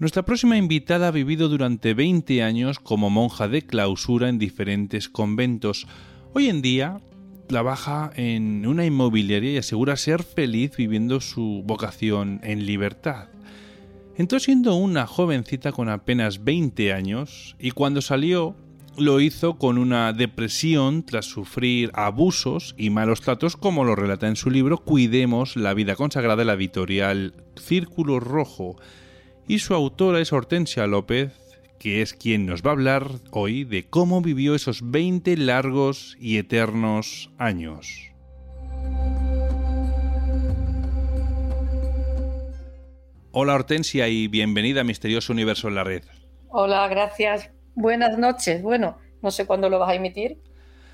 Nuestra próxima invitada ha vivido durante 20 años como monja de clausura en diferentes conventos. Hoy en día trabaja en una inmobiliaria y asegura ser feliz viviendo su vocación en libertad. Entró siendo una jovencita con apenas 20 años y cuando salió lo hizo con una depresión tras sufrir abusos y malos tratos como lo relata en su libro Cuidemos la vida consagrada de la editorial Círculo Rojo y su autora es Hortensia López, que es quien nos va a hablar hoy de cómo vivió esos 20 largos y eternos años. Hola Hortensia y bienvenida a Misterioso Universo en la Red. Hola, gracias. Buenas noches. Bueno, no sé cuándo lo vas a emitir,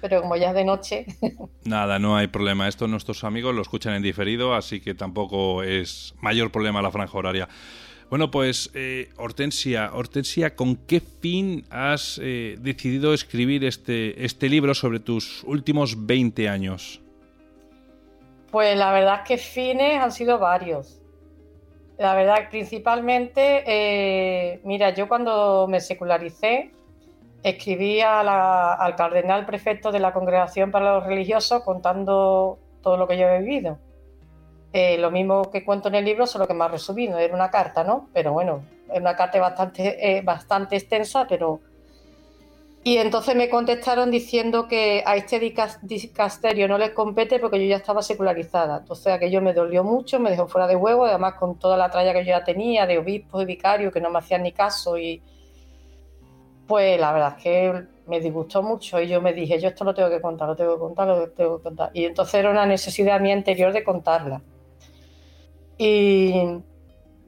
pero como ya es de noche. Nada, no hay problema. Esto nuestros amigos lo escuchan en diferido, así que tampoco es mayor problema la franja horaria. Bueno, pues eh, Hortensia, Hortensia, ¿con qué fin has eh, decidido escribir este, este libro sobre tus últimos 20 años? Pues la verdad es que fines han sido varios. La verdad, principalmente, eh, mira, yo cuando me secularicé, escribí al cardenal prefecto de la Congregación para los Religiosos contando todo lo que yo he vivido. Eh, lo mismo que cuento en el libro, solo que más resumido, era una carta, ¿no? Pero bueno, es una carta bastante, eh, bastante extensa, pero... Y entonces me contestaron diciendo que a este dicasterio no les compete porque yo ya estaba secularizada. Entonces aquello me dolió mucho, me dejó fuera de huevo, además con toda la tralla que yo ya tenía de obispos y vicarios que no me hacían ni caso y pues la verdad es que me disgustó mucho y yo me dije, yo esto lo tengo que contar, lo tengo que contar, lo tengo que contar. Y entonces era una necesidad mía interior de contarla. Y,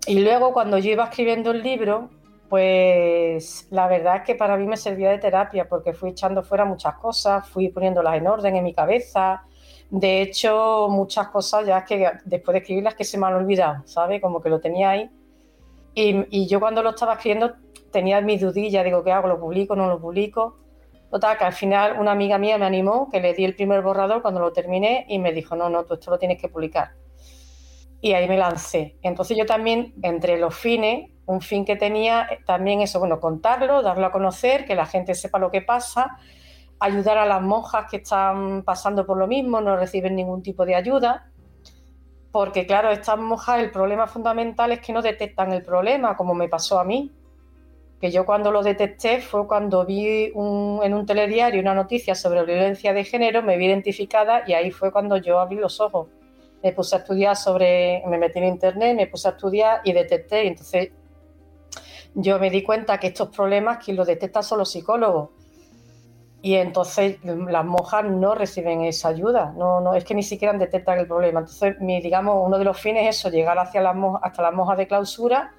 luego cuando yo iba escribiendo el libro, pues la verdad es que para mí me servía de terapia porque fui echando fuera muchas cosas, fui poniéndolas en orden en mi cabeza. De hecho, muchas cosas ya que después de escribirlas que se me han olvidado, ¿sabes? Como que lo tenía ahí. Y, y yo cuando lo estaba escribiendo tenía mis dudillas, digo, ¿qué hago? ¿Lo publico? ¿No lo publico? Total, que al final una amiga mía me animó, que le di el primer borrador cuando lo terminé y me dijo, no, no, tú esto lo tienes que publicar y ahí me lancé. Entonces yo también, entre los fines, un fin que tenía eh, también eso, bueno, contarlo, darlo a conocer, que la gente sepa lo que pasa, ayudar a las monjas que están pasando por lo mismo, no reciben ningún tipo de ayuda, porque claro, estas monjas el problema fundamental es que no detectan el problema, como me pasó a mí, que yo cuando lo detecté fue cuando vi en un telediario una noticia sobre violencia de género, me vi identificada y ahí fue cuando yo abrí los ojos me puse a estudiar sobre, me metí en internet, me puse a estudiar y detecté. Y entonces yo me di cuenta que estos problemas quien los detecta son los psicólogos. Y entonces las monjas no reciben esa ayuda, no, no, es que ni siquiera detectan el problema. Entonces, digamos, uno de los fines es eso, llegar hacia las hasta las monjas de clausura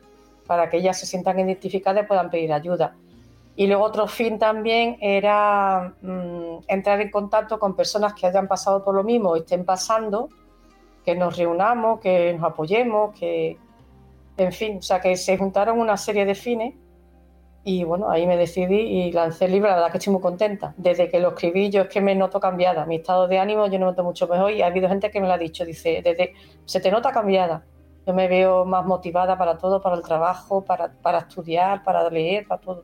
para que ellas se sientan identificadas y puedan pedir ayuda. Y luego otro fin también era mm, entrar en contacto con personas que hayan pasado por lo mismo o estén pasando que nos reunamos, que nos apoyemos, que, en fin, o sea, que se juntaron una serie de fines y bueno, ahí me decidí y lancé el libro, la verdad que estoy muy contenta. Desde que lo escribí yo es que me noto cambiada, mi estado de ánimo yo me noto mucho mejor y ha habido gente que me lo ha dicho, dice, desde, se te nota cambiada. Yo me veo más motivada para todo, para el trabajo, para, para estudiar, para leer, para todo.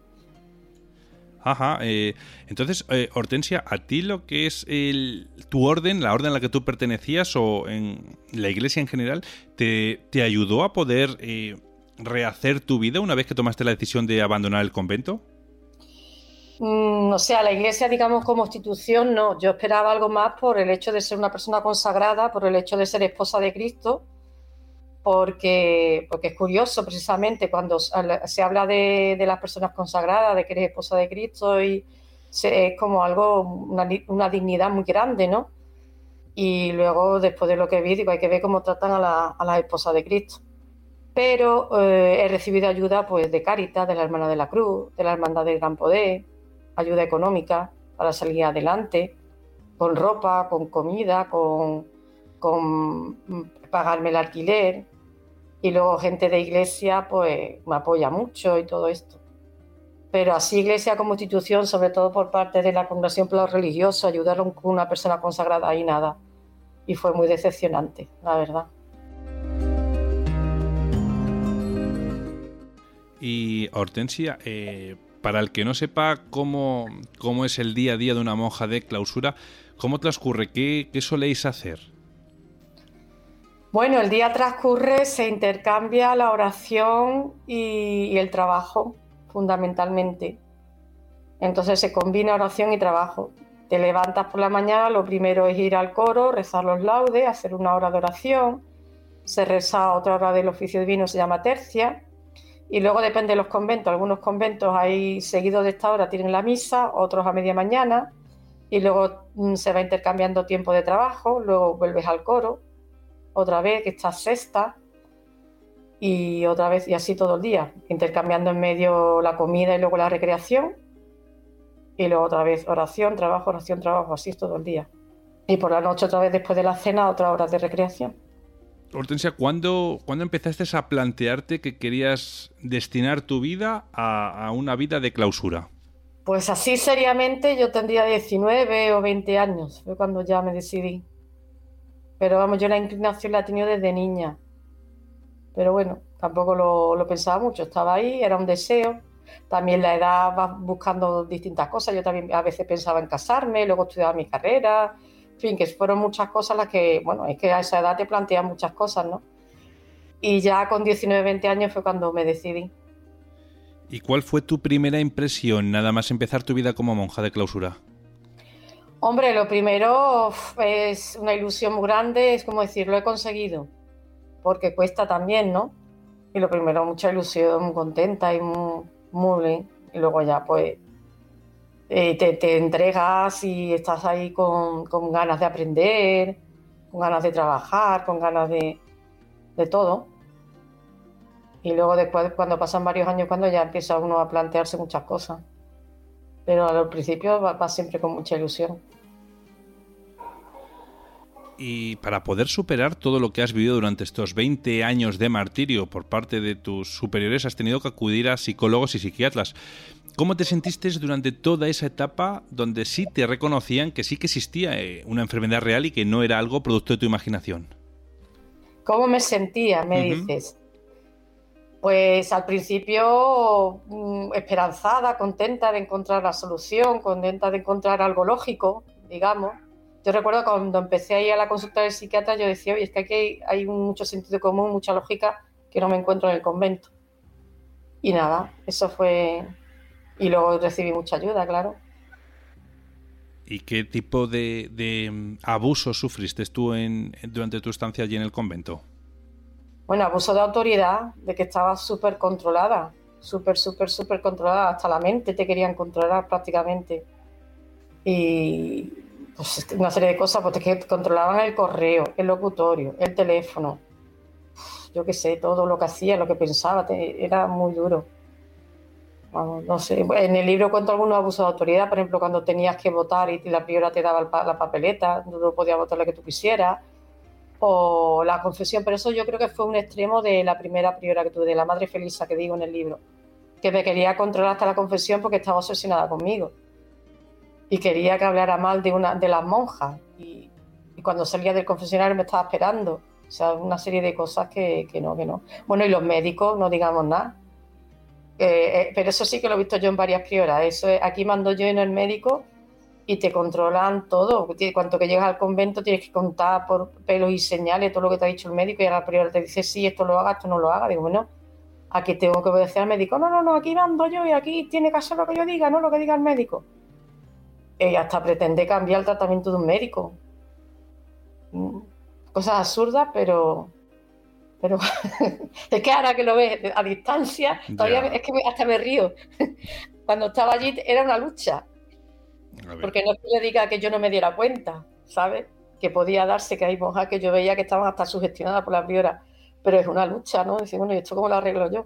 Ajá. Eh, entonces, eh, Hortensia, ¿a ti lo que es tu orden, la orden a la que tú pertenecías o en la iglesia en general, te, ayudó a poder eh, rehacer tu vida una vez que tomaste la decisión de abandonar el convento? Mm, o sea, la iglesia, digamos, como institución, no. Yo esperaba algo más por el hecho de ser una persona consagrada, por el hecho de ser esposa de Cristo porque, porque es curioso precisamente cuando se habla de, las personas consagradas, de que eres esposa de Cristo, y es como algo, una, dignidad muy grande, ¿no? Y luego, después de lo que vi, digo, hay que ver cómo tratan a, las esposas de Cristo. pero eh, he recibido ayuda pues, de Cáritas, de la Hermana de la Cruz, de la Hermandad del Gran Poder, ayuda económica para salir adelante, con ropa, con comida, con, con pagarme el alquiler. Y luego gente de iglesia pues me apoya mucho y todo esto. Pero así iglesia como institución, sobre todo por parte de la Congregación por Religioso, ayudaron con una persona consagrada y nada. Y fue muy decepcionante, la verdad. Y Hortensia, eh, para el que no sepa cómo, cómo, es el día a día de una monja de clausura, ¿cómo transcurre? ¿Qué, qué soléis hacer? Bueno, el día transcurre, se intercambia la oración y, el trabajo, fundamentalmente. Entonces se combina oración y trabajo. Te levantas por la mañana, lo primero es ir al coro, rezar los laudes, hacer una hora de oración. Se reza otra hora del oficio divino, se llama tercia. Y luego depende de los conventos. Algunos conventos hay seguido de esta hora tienen la misa, otros a media mañana. Y luego mm, se va intercambiando tiempo de trabajo, luego vuelves al coro, otra vez que estás sexta y otra vez y así todo el día, intercambiando en medio la comida y luego la recreación. Y luego otra vez oración, trabajo, oración, trabajo, así todo el día. Y por la noche otra vez después de la cena, otra hora de recreación. Hortensia, ¿cuándo, empezaste a plantearte que querías destinar tu vida a, una vida de clausura? Pues así seriamente yo tendría 19 o 20 años, fue cuando ya me decidí. Pero vamos, yo la inclinación la he tenido desde niña. Pero bueno, tampoco lo, pensaba mucho, estaba ahí, era un deseo. También la edad va buscando distintas cosas. Yo también a veces pensaba en casarme, luego estudiaba mi carrera, en fin, que fueron muchas cosas las que, bueno, es que a esa edad te plantean muchas cosas, ¿no? Y ya con 19, 20 años fue cuando me decidí. ¿Y cuál fue tu primera impresión nada más empezar tu vida como monja de clausura? Hombre, lo primero es una ilusión muy grande, es como decir, lo he conseguido, porque cuesta también, ¿no? Y lo primero, mucha ilusión, muy contenta y muy, muy. Y luego ya, pues, eh, te, entregas y estás ahí con, ganas de aprender, con ganas de trabajar, con ganas de, todo. Y luego después, cuando pasan varios años, cuando ya empieza uno a plantearse muchas cosas. Pero al principio va, siempre con mucha ilusión. Y para poder superar todo lo que has vivido durante estos 20 años de martirio por parte de tus superiores, has tenido que acudir a psicólogos y psiquiatras. ¿Cómo te sentiste durante toda esa etapa donde sí te reconocían que sí que existía eh, una enfermedad real y que no era algo producto de tu imaginación? ¿Cómo me sentía? Me dices. Pues al principio mm, esperanzada, contenta de encontrar la solución, contenta de encontrar algo lógico, digamos. Yo recuerdo cuando empecé a ir a la consulta del psiquiatra, yo decía, oye, es que aquí hay, mucho sentido común, mucha lógica que no me encuentro en el convento. Y nada, eso fue y luego recibí mucha ayuda, claro. ¿Y qué tipo de, mm, abuso sufriste tú en, durante tu estancia allí en el convento? Bueno, abuso de autoridad, de que estaba súper controlada, súper, súper, súper controlada, hasta la mente te querían controlar prácticamente. Y pues una serie de cosas, pues que controlaban el correo, el locutorio, el teléfono, yo qué sé, todo lo que hacía, lo que pensaba, era muy duro no sé, en el libro cuento algunos abusos de autoridad, por ejemplo, cuando tenías que votar y la priora te daba la papeleta, no podías votar lo que tú quisieras, o la confesión, pero eso yo creo que fue un extremo de la primera priora que tuve, de la madre Felisa que digo en el libro, que me quería controlar hasta la confesión porque estaba obsesionada conmigo y quería que hablara mal de una de las monjas y, cuando salía del confesionario me estaba esperando, o sea, una serie de cosas que, que no, que no. Bueno, y los médicos, no digamos nada eh, eh, pero eso sí que lo he visto yo en varias prioras. Eso aquí mando yo en el médico y te controlan todo. Cuanto que llegas al convento tienes que contar por pelos y señales todo lo que te ha dicho el médico y a la priora te dice sí, esto lo haga, esto no lo haga. Digo, bueno, aquí tengo que obedecer al médico. No, no, no, aquí mando yo y aquí tiene que hacer lo que yo diga, no lo que diga el médico. Y hasta pretende cambiar el tratamiento de un médico. Mm, cosas absurdas, pero pero es que ahora que lo ves a distancia, todavía es que hasta me río. Cuando estaba allí era una lucha. Porque no es que le diga que yo no me diera cuenta, ¿sabes? Que podía darse que hay monjas que yo veía que estaban hasta sugestionadas por la priora. pero es una lucha, ¿no? Decir, bueno, ¿y esto cómo lo arreglo yo?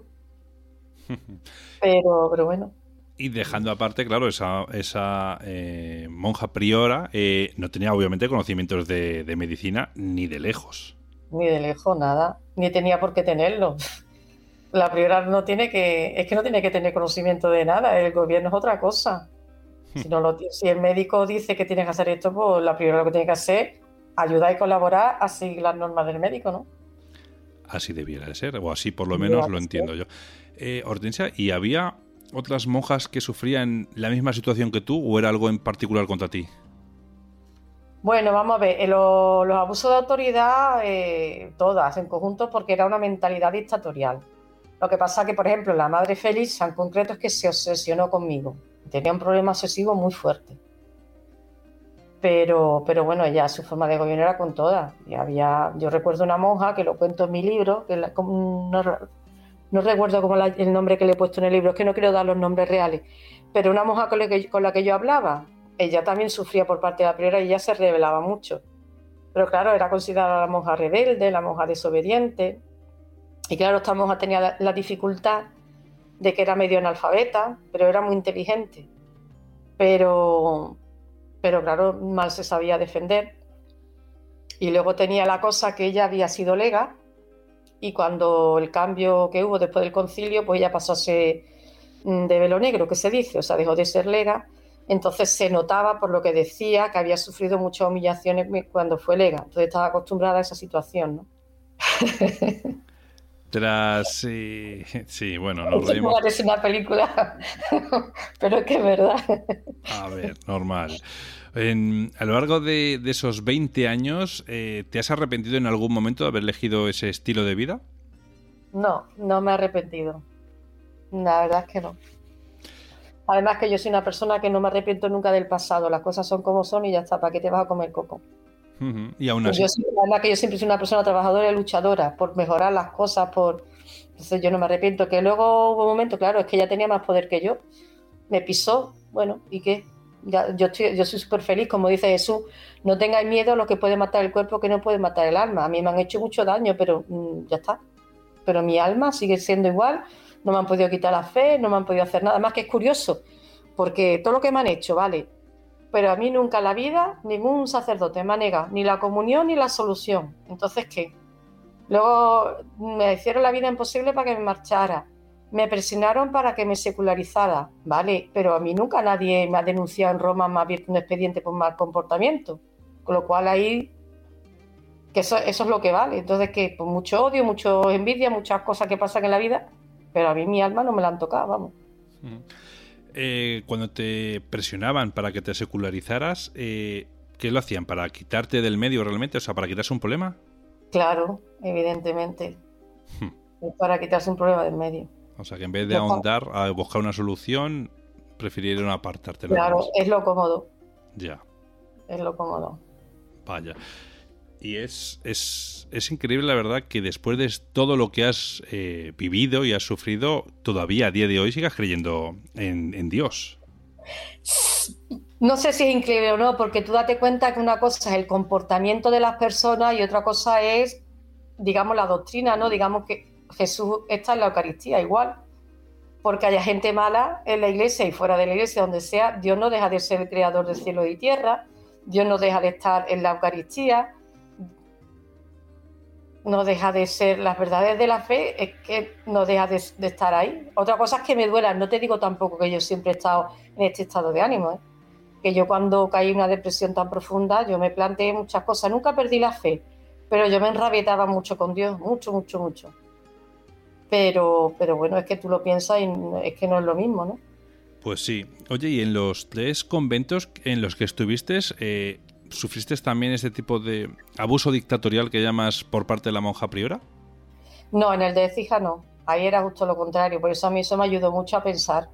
pero, pero bueno. Y dejando aparte, claro, esa, esa eh, monja priora eh, no tenía obviamente conocimientos de, de, medicina ni de lejos. Ni de lejos, nada. Ni tenía por qué tenerlo. La priora no tiene que, es que no tiene que tener conocimiento de nada. El gobierno es otra cosa. Si, no lo, si el médico dice que tiene que hacer esto, pues la priora lo que tiene que hacer ayudar y colaborar a seguir las normas del médico, ¿no? Así debiera de ser, o así por lo menos lo entiendo yo. Eh, Hortensia, ¿y había otras monjas que sufrían la misma situación que tú o era algo en particular contra ti? Bueno, vamos a ver, eh, los, abusos de autoridad, eh, todas en conjunto, porque era una mentalidad dictatorial. Lo que pasa que, por ejemplo, la madre Félix en concreto es que se obsesionó conmigo. Tenía un problema obsesivo muy fuerte. Pero, pero bueno, ella su forma de gobierno era con todas. Y había, yo recuerdo una monja que lo cuento en mi libro, que no, no, recuerdo cómo el nombre que le he puesto en el libro, es que no quiero dar los nombres reales, pero una monja con la que, con la que yo hablaba, ella también sufría por parte de la priora y ella se revelaba mucho. Pero claro, era considerada la monja rebelde, la monja desobediente. Y claro, esta monja tenía la dificultad de que era medio analfabeta, pero era muy inteligente. Pero, pero claro, mal se sabía defender. Y luego tenía la cosa que ella había sido lega y cuando el cambio que hubo después del concilio, pues ella pasó a ser mm, de velo negro, que se dice, o sea, dejó de ser lega. Entonces se notaba por lo que decía que había sufrido muchas humillaciones cuando fue lega. Entonces estaba acostumbrada a esa situación, ¿no? Tras. Sí, sí bueno, nos reímos. Es una película, pero es que es verdad. A ver, normal. a lo largo de, esos 20 años, eh, ¿te has arrepentido en algún momento de haber elegido ese estilo de vida? No, no me he arrepentido. La verdad es que no. Además que yo soy una persona que no me arrepiento nunca del pasado. Las cosas son como son y ya está. ¿Para qué te vas a comer coco? Y aún así. Yo, que yo siempre soy una persona trabajadora y luchadora por mejorar las cosas, por. Entonces yo no me arrepiento. Que luego hubo un momento, claro, es que ella tenía más poder que yo. Me pisó, bueno, ¿y qué? Ya, yo, estoy, yo soy súper feliz, como dice Jesús, no tengáis miedo a lo que puede matar el cuerpo que no puede matar el alma. A mí me han hecho mucho daño, pero mm, ya está. Pero mi alma sigue siendo igual, no me han podido quitar la fe, no me han podido hacer nada más que es curioso, porque todo lo que me han hecho, vale, pero a mí nunca en la vida ningún sacerdote me ha negado ni la comunión ni la solución. Entonces, ¿qué? Luego me hicieron la vida imposible para que me marchara. Me presionaron para que me secularizara, ¿vale? Pero a mí nunca nadie me ha denunciado en Roma, me ha abierto un expediente por mal comportamiento. Con lo cual ahí, que eso, es lo que vale. Entonces, que pues mucho odio, mucho envidia, muchas cosas que pasan en la vida, pero a mí mi alma no me la han tocado, vamos. Eh, cuando te presionaban para que te secularizaras, eh, ¿qué lo hacían? ¿Para quitarte del medio realmente? O sea, ¿para quitarse un problema? Claro, evidentemente. Hmm. Para quitarse un problema del medio. O sea, que en vez de ahondar a buscar una solución, prefirieron apartarte. Claro, es lo cómodo. Ya. Es lo cómodo. Vaya. Y es, es, es, increíble, la verdad, que después de todo lo que has eh, vivido y has sufrido, todavía a día de hoy sigas creyendo en, Dios. No sé si es increíble o no, porque tú date cuenta que una cosa es el comportamiento de las personas y otra cosa es, digamos, la doctrina, ¿no? Digamos que Jesús está en la Eucaristía igual. Porque haya gente mala en la iglesia y fuera de la iglesia, donde sea, Dios no deja de ser el creador del cielo y tierra, Dios no deja de estar en la Eucaristía, no deja de ser las verdades de la fe, es que no deja de, estar ahí. Otra cosa es que me duela, no te digo tampoco que yo siempre he estado en este estado de ánimo, ¿eh? que yo cuando caí en una depresión tan profunda, yo me planteé muchas cosas, nunca perdí la fe, pero yo me enrabietaba mucho con Dios, mucho, mucho, mucho. Pero, pero bueno, es que tú lo piensas y es que no es lo mismo, ¿no? Pues sí. Oye, y en los tres conventos en los que estuviste, eh, ¿Sufriste también ese tipo de abuso dictatorial que llamas por parte de la monja priora? No, en el de Ecija no. Ahí era justo lo contrario. Por eso a mí eso me ayudó mucho a pensar.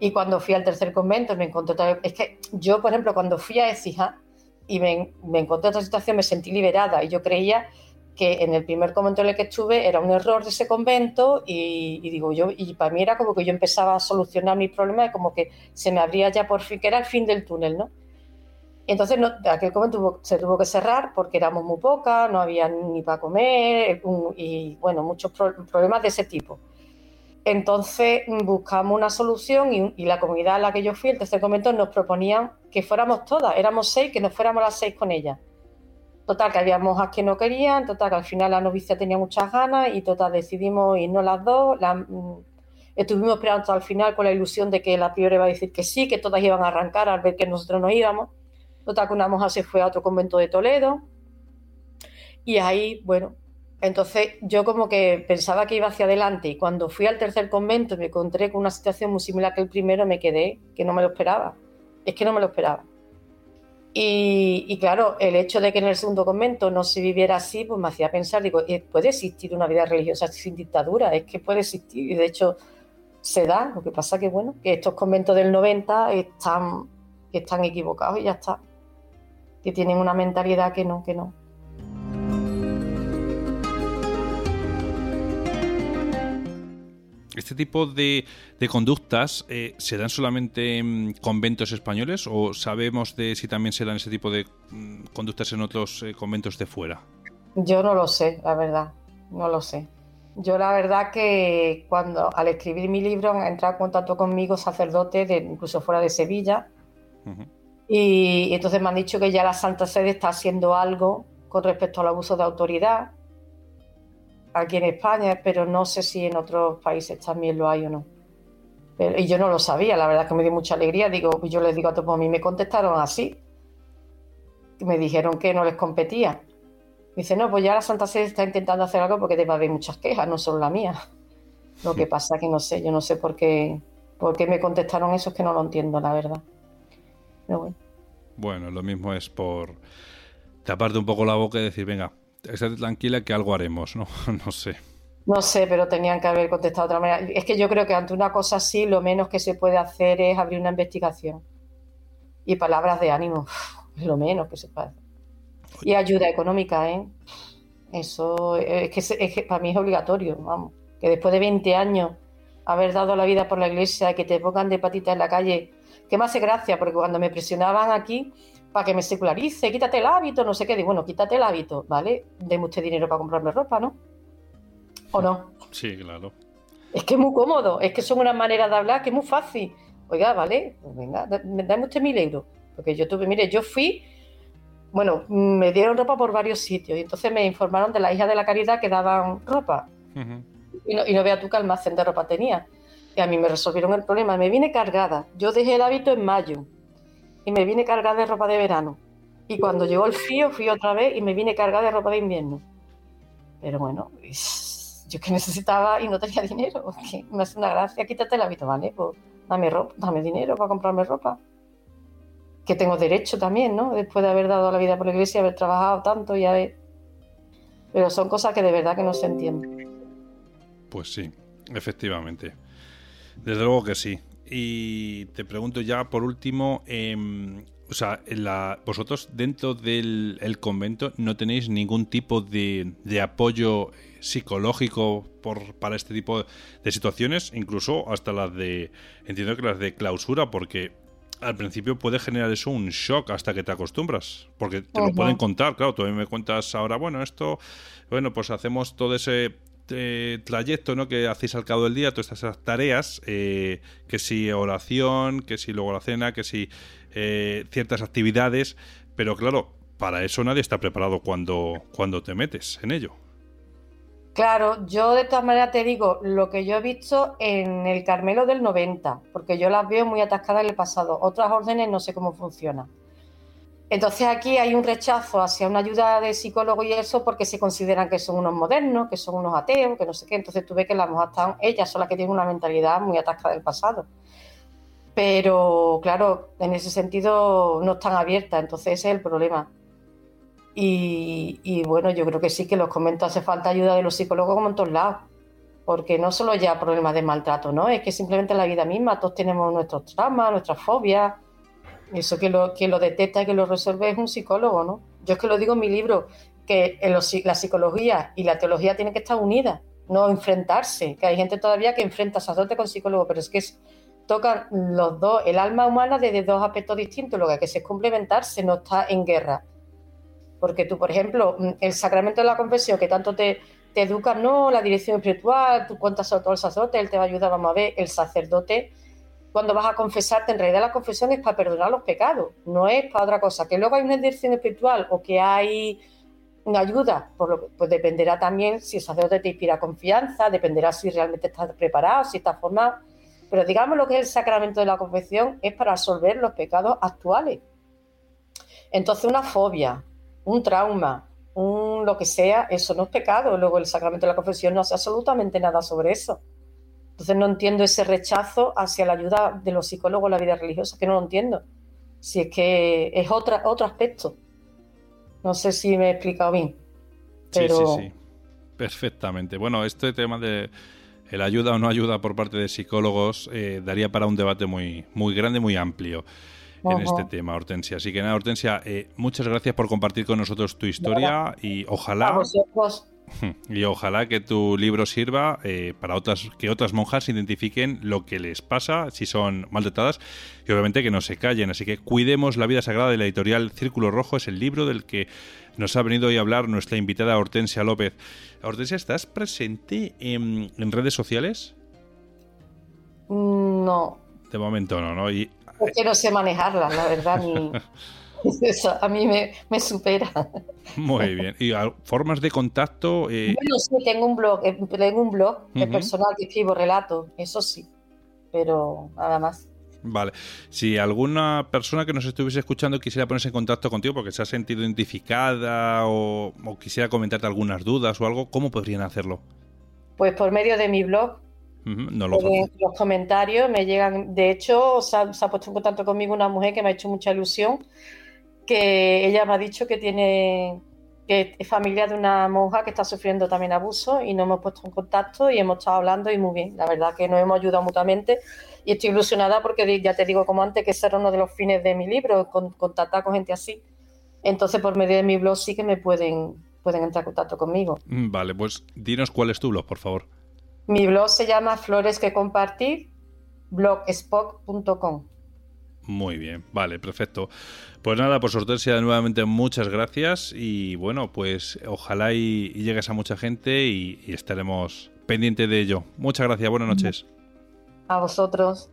Y cuando fui al tercer convento me encontré otra Es que yo, por ejemplo, cuando fui a Ecija y me, encontré otra situación, me sentí liberada. Y yo creía que en el primer convento en el que estuve era un error de ese convento y, digo yo y para mí era como que yo empezaba a solucionar mis problemas y como que se me abría ya por fin que era el fin del túnel no Entonces, no, aquel convento se tuvo que cerrar porque éramos muy pocas, no había ni para comer y, bueno, muchos problemas de ese tipo. Entonces buscamos una solución y, la comunidad a la que yo fui, el tercer convento, nos proponían que fuéramos todas, éramos seis, que nos fuéramos las seis con ella. Total, que había monjas que no querían, total, que al final la novicia tenía muchas ganas y total, decidimos irnos las dos. Mm, estuvimos esperando hasta el final con la ilusión de que la priora iba a decir que sí, que todas iban a arrancar al ver que nosotros nos íbamos. Total, que una monja se fue a otro convento de Toledo. Y ahí, bueno, entonces yo como que pensaba que iba hacia adelante y cuando fui al tercer convento me encontré con una situación muy similar que el primero, me quedé, que no me lo esperaba. Es que no me lo esperaba. Y, claro, el hecho de que en el segundo convento no se viviera así, pues me hacía pensar, digo, eh, puede existir una vida religiosa sin dictadura, es que puede existir, y de hecho se da, lo que pasa que bueno, que estos conventos del 90 están, están equivocados y ya está, que tienen una mentalidad que no, que no. ¿Este tipo de, conductas eh, se dan solamente en conventos españoles o sabemos de si también se dan ese tipo de mm, conductas en otros eh, conventos de fuera? Yo no lo sé, la verdad, no lo sé. Yo la verdad que cuando al escribir mi libro han entrado en contacto conmigo sacerdotes de, incluso fuera de Sevilla y, y entonces me han dicho que ya la Santa Sede está haciendo algo con respecto al abuso de autoridad aquí en España, pero no sé si en otros países también lo hay o no. y yo no lo sabía, la verdad que me dio mucha alegría. Digo, yo les digo a todos, a mí me contestaron así. Me dijeron que no les competía. Me dice, no, pues ya la Santa Sede está intentando hacer algo porque te va a haber muchas quejas, no solo la mía. Lo que pasa que no sé, yo no sé por qué, por qué me contestaron eso, es que no lo entiendo, la verdad. Bueno. bueno, lo mismo es por taparte un poco la boca y decir, venga, estate tranquila que algo haremos, ¿no? no sé. No sé, pero tenían que haber contestado de otra manera. Es que yo creo que ante una cosa así, lo menos que se puede hacer es abrir una investigación. Y palabras de ánimo, lo menos que se puede hacer. Y ayuda económica, ¿eh? Eso es que, es que para mí es obligatorio, vamos. Que después de 20 años haber dado la vida por la iglesia, que te pongan de patita en la calle, que me hace gracia, porque cuando me presionaban aquí, para que me secularice, quítate el hábito, no sé qué. Digo, bueno, quítate el hábito, ¿vale? Deme usted dinero para comprarme ropa, ¿no? ¿O no? Sí, claro. Es que es muy cómodo, es que son una manera de hablar que es muy fácil. Oiga, ¿vale? Pues venga, dame usted mil euros. Porque yo tuve, mire, yo fui, bueno, me dieron ropa por varios sitios y entonces me informaron de la hija de la caridad que daban ropa. y, no, y no vea tú qué almacén de ropa tenía. Y a mí me resolvieron el problema. Me vine cargada. Yo dejé el hábito en mayo y me vine cargada de ropa de verano. Y cuando llegó el frío fui otra vez y me vine cargada de ropa de invierno. Pero bueno, yo que necesitaba y no tenía dinero. Me hace una gracia, quítate el hábito, ¿vale? Pues dame, ropa, dame dinero para comprarme ropa. Que tengo derecho también, ¿no? Después de haber dado la vida por la iglesia, haber trabajado tanto y haber... Pero son cosas que de verdad que no se entienden. Pues sí, efectivamente. Desde luego que sí. Y te pregunto ya por último, em, o sea, la, vosotros dentro del convento no tenéis ningún tipo de, apoyo psicológico por, para este tipo de situaciones, incluso hasta las de, entiendo que las de clausura, porque al principio puede generar eso un shock hasta que te acostumbras, porque te lo pueden contar, claro, tú a mí me cuentas ahora, bueno, esto, bueno, pues hacemos todo ese este trayecto ¿no? que hacéis al cabo del día, todas estas tareas, eh, que si oración, que si luego la cena, que si eh, ciertas actividades, pero claro, para eso nadie está preparado cuando, cuando te metes en ello. Claro, yo de todas maneras te digo lo que yo he visto en el Carmelo del 90, porque yo las veo muy atascadas en el pasado. Otras órdenes no sé cómo funcionan. Entonces aquí hay un rechazo hacia una ayuda de psicólogo y eso porque se consideran que son unos modernos, que son unos ateos, que no sé qué. Entonces tú ves que las monjas están, ellas son las que tienen una mentalidad muy atascada del pasado. Pero claro, en ese sentido no están abiertas, entonces ese es el problema. Y, bueno, yo creo que sí que los comento, hace falta ayuda de los psicólogos como en todos lados. Porque no solo ya problemas de maltrato, ¿no? Es que simplemente la vida misma, todos tenemos nuestros traumas, nuestras fobias, eso que lo, que lo detecta y que lo resuelve es un psicólogo, ¿no? Yo es que lo digo en mi libro, que la psicología y la teología tienen que estar unidas, no enfrentarse, que hay gente todavía que enfrenta sacerdote con psicólogo, pero es que tocan los dos, el alma humana desde dos aspectos distintos, lo que que es complementarse, no está en guerra. Porque tú, por ejemplo, mm, el sacramento de la confesión, que tanto te, educa, no, la dirección espiritual, tú cuentas todo el sacerdote, él te va a ayudar, vamos a ver, el sacerdote, cuando vas a confesarte, en realidad la confesión es para perdonar los pecados, no es para otra cosa. Que luego hay una dirección espiritual o que hay una ayuda, por lo que, pues dependerá también si el sacerdote te inspira confianza, dependerá si realmente estás preparado, si estás formado pero digamos lo que es el sacramento de la confesión es para resolver los pecados actuales. Entonces una fobia, un trauma, un lo que sea, eso no es pecado. Luego el sacramento de la confesión no hace absolutamente nada sobre eso. Entonces no entiendo ese rechazo hacia la ayuda de los psicólogos en la vida religiosa, que no lo entiendo. Si es que es otra, otro aspecto. No sé si me he explicado bien. Pero... Sí, sí, sí. Perfectamente. Bueno, este tema de el ayuda o no ayuda por parte de psicólogos eh, daría para un debate muy, muy grande, muy amplio en este tema, Hortensia. Así que nada, Hortensia, eh, muchas gracias por compartir con nosotros tu historia y ojalá... Y ojalá que tu libro sirva eh, para otras que otras monjas identifiquen lo que les pasa si son maltratadas y obviamente que no se callen. Así que cuidemos la vida sagrada de la editorial Círculo Rojo. Es el libro del que nos ha venido hoy a hablar nuestra invitada Hortensia López. Hortensia, ¿estás presente en, redes sociales? No. De momento no, ¿no? Y... Porque no sé manejarlas, la verdad. Ni... Eso a mí me, supera. Muy bien. ¿Y formas de contacto? Eh... Bueno, sí, tengo un blog, eh, tengo un blog personal que escribo relatos, eso sí, pero nada más. Vale. Si alguna persona que nos estuviese escuchando quisiera ponerse en contacto contigo porque se ha sentido identificada o, quisiera comentarte algunas dudas o algo, ¿cómo podrían hacerlo? Pues por medio de mi blog. no lo los comentarios me llegan. De hecho, se ha, se ha puesto en contacto conmigo una mujer que me ha hecho mucha ilusión que ella me ha dicho que tiene que es familia de una monja que está sufriendo también abuso y nos hemos puesto en contacto y hemos estado hablando y muy bien, la verdad que nos hemos ayudado mutuamente y estoy ilusionada porque ya te digo como antes que ese era uno de los fines de mi libro, contactar con gente así. Entonces por medio de mi blog sí que me pueden, pueden entrar en contacto conmigo. Mm, vale, pues dinos cuál es tu blog, por favor. Mi blog se llama Flores que compartir, blogspot.com. Muy bien, vale, perfecto. Pues nada, por Hortensia, nuevamente muchas gracias y bueno, pues ojalá y, llegues a mucha gente y, y estaremos pendientes de ello. Muchas gracias, buenas noches. A vosotros.